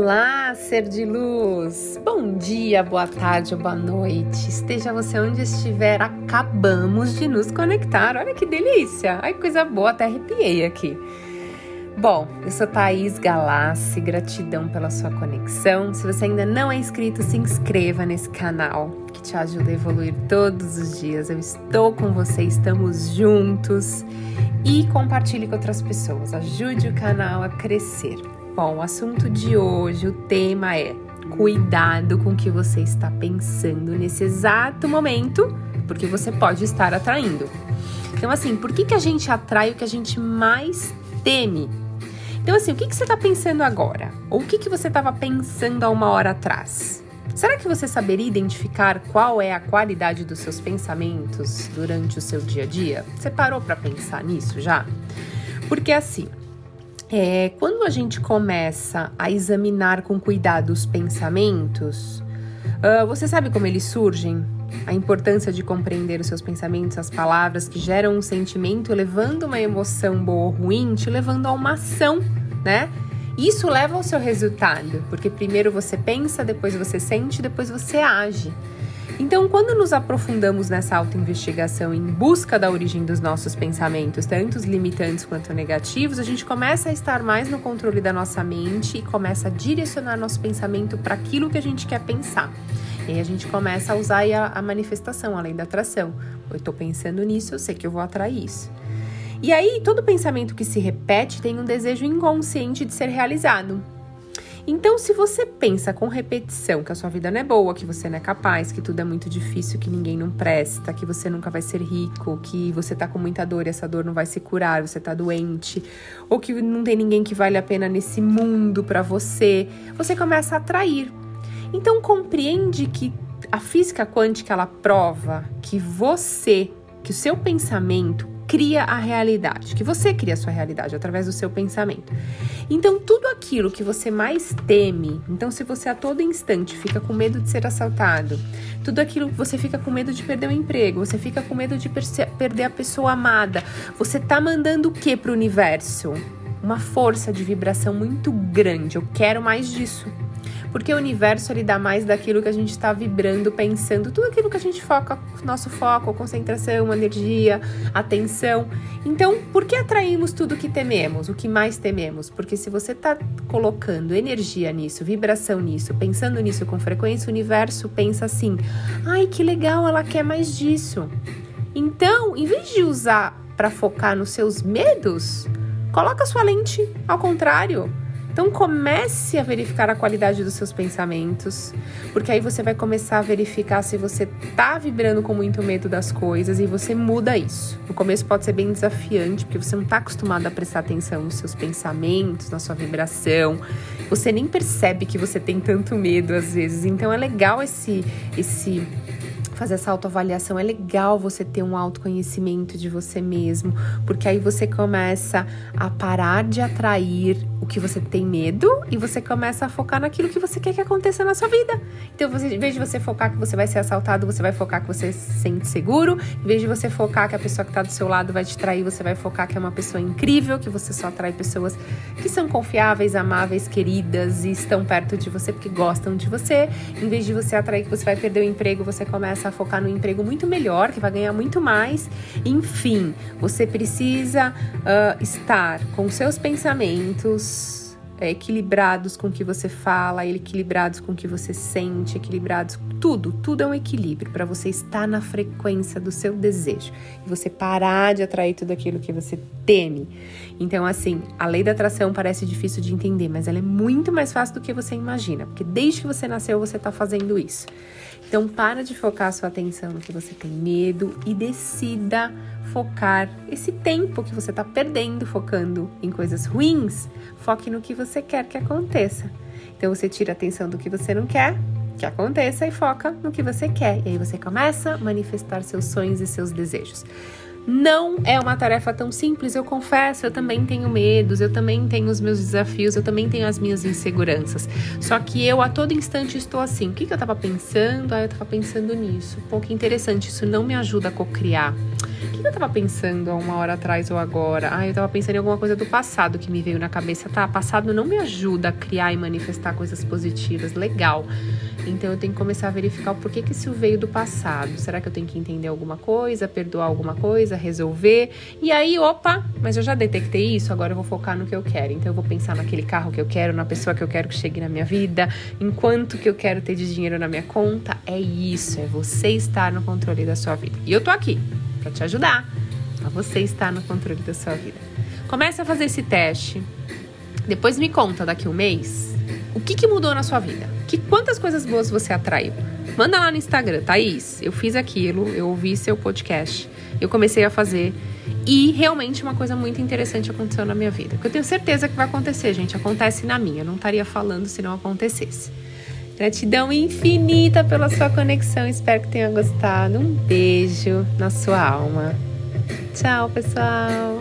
Olá, ser de luz! Bom dia, boa tarde ou boa noite. Esteja você onde estiver, acabamos de nos conectar. Olha que delícia! Ai, coisa boa, até arrepiei aqui. Bom, eu sou Thaís Galassi, gratidão pela sua conexão. Se você ainda não é inscrito, se inscreva nesse canal que te ajuda a evoluir todos os dias. Eu estou com você, estamos juntos e compartilhe com outras pessoas. Ajude o canal a crescer. Bom, o assunto de hoje, o tema é cuidado com o que você está pensando nesse exato momento, porque você pode estar atraindo. Então, assim, por que, que a gente atrai o que a gente mais teme? Então, assim, o que, que você está pensando agora? Ou o que, que você estava pensando há uma hora atrás? Será que você saberia identificar qual é a qualidade dos seus pensamentos durante o seu dia a dia? Você parou para pensar nisso já? Porque assim, é, quando a gente começa a examinar com cuidado os pensamentos, uh, você sabe como eles surgem? A importância de compreender os seus pensamentos, as palavras que geram um sentimento, levando uma emoção boa ou ruim, te levando a uma ação, né? Isso leva ao seu resultado, porque primeiro você pensa, depois você sente, depois você age. Então, quando nos aprofundamos nessa autoinvestigação em busca da origem dos nossos pensamentos, tanto os limitantes quanto negativos, a gente começa a estar mais no controle da nossa mente e começa a direcionar nosso pensamento para aquilo que a gente quer pensar. E aí a gente começa a usar a, a manifestação, além da atração. Eu estou pensando nisso, eu sei que eu vou atrair isso. E aí, todo pensamento que se repete tem um desejo inconsciente de ser realizado. Então, se você pensa com repetição que a sua vida não é boa, que você não é capaz, que tudo é muito difícil, que ninguém não presta, que você nunca vai ser rico, que você tá com muita dor e essa dor não vai se curar, você tá doente, ou que não tem ninguém que vale a pena nesse mundo para você, você começa a atrair. Então, compreende que a física quântica ela prova que você, que o seu pensamento cria a realidade, que você cria a sua realidade através do seu pensamento. Então, tudo aquilo que você mais teme, então se você a todo instante fica com medo de ser assaltado, tudo aquilo que você fica com medo de perder o emprego, você fica com medo de perder a pessoa amada, você tá mandando o que para o universo? Uma força de vibração muito grande. Eu quero mais disso porque o universo ele dá mais daquilo que a gente está vibrando, pensando, tudo aquilo que a gente foca, nosso foco, concentração, energia, atenção. Então, por que atraímos tudo que tememos, o que mais tememos? Porque se você está colocando energia nisso, vibração nisso, pensando nisso com frequência, o universo pensa assim: ai que legal, ela quer mais disso. Então, em vez de usar para focar nos seus medos, coloca sua lente ao contrário então comece a verificar a qualidade dos seus pensamentos, porque aí você vai começar a verificar se você tá vibrando com muito medo das coisas e você muda isso. No começo pode ser bem desafiante, porque você não tá acostumado a prestar atenção nos seus pensamentos, na sua vibração. Você nem percebe que você tem tanto medo às vezes. Então é legal esse esse fazer essa autoavaliação, é legal você ter um autoconhecimento de você mesmo, porque aí você começa a parar de atrair o que você tem medo e você começa a focar naquilo que você quer que aconteça na sua vida. Então, você, em vez de você focar que você vai ser assaltado, você vai focar que você se sente seguro. Em vez de você focar que a pessoa que está do seu lado vai te trair, você vai focar que é uma pessoa incrível, que você só atrai pessoas que são confiáveis, amáveis, queridas e estão perto de você porque gostam de você. Em vez de você atrair que você vai perder o emprego, você começa focar no emprego muito melhor, que vai ganhar muito mais. Enfim, você precisa uh, estar com seus pensamentos é, equilibrados com o que você fala, equilibrados com o que você sente, equilibrados tudo, tudo é um equilíbrio para você estar na frequência do seu desejo e você parar de atrair tudo aquilo que você teme. Então, assim, a lei da atração parece difícil de entender, mas ela é muito mais fácil do que você imagina, porque desde que você nasceu você está fazendo isso. Então, para de focar a sua atenção no que você tem medo e decida focar esse tempo que você está perdendo focando em coisas ruins, foque no que você quer que aconteça. Então, você tira a atenção do que você não quer que aconteça e foca no que você quer. E aí você começa a manifestar seus sonhos e seus desejos. Não é uma tarefa tão simples, eu confesso, eu também tenho medos, eu também tenho os meus desafios, eu também tenho as minhas inseguranças. Só que eu a todo instante estou assim, o que, que eu estava pensando? Ah, eu estava pensando nisso. Pô, que interessante, isso não me ajuda a cocriar. Que eu tava pensando há uma hora atrás ou agora? Ah, eu tava pensando em alguma coisa do passado que me veio na cabeça. Tá, passado não me ajuda a criar e manifestar coisas positivas. Legal. Então eu tenho que começar a verificar o porquê que isso veio do passado. Será que eu tenho que entender alguma coisa, perdoar alguma coisa, resolver? E aí, opa, mas eu já detectei isso, agora eu vou focar no que eu quero. Então eu vou pensar naquele carro que eu quero, na pessoa que eu quero que chegue na minha vida, em quanto que eu quero ter de dinheiro na minha conta. É isso, é você estar no controle da sua vida. E eu tô aqui para te ajudar a você estar no controle da sua vida. Comece a fazer esse teste. Depois me conta daqui um mês o que, que mudou na sua vida. Que quantas coisas boas você atraiu. Manda lá no Instagram, Thaís. Eu fiz aquilo, eu ouvi seu podcast, eu comecei a fazer. E realmente uma coisa muito interessante aconteceu na minha vida. Que eu tenho certeza que vai acontecer, gente. Acontece na minha. Eu não estaria falando se não acontecesse. Gratidão infinita pela sua conexão. Espero que tenha gostado. Um beijo na sua alma. Tchau, pessoal.